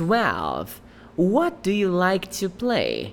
12. What do you like to play?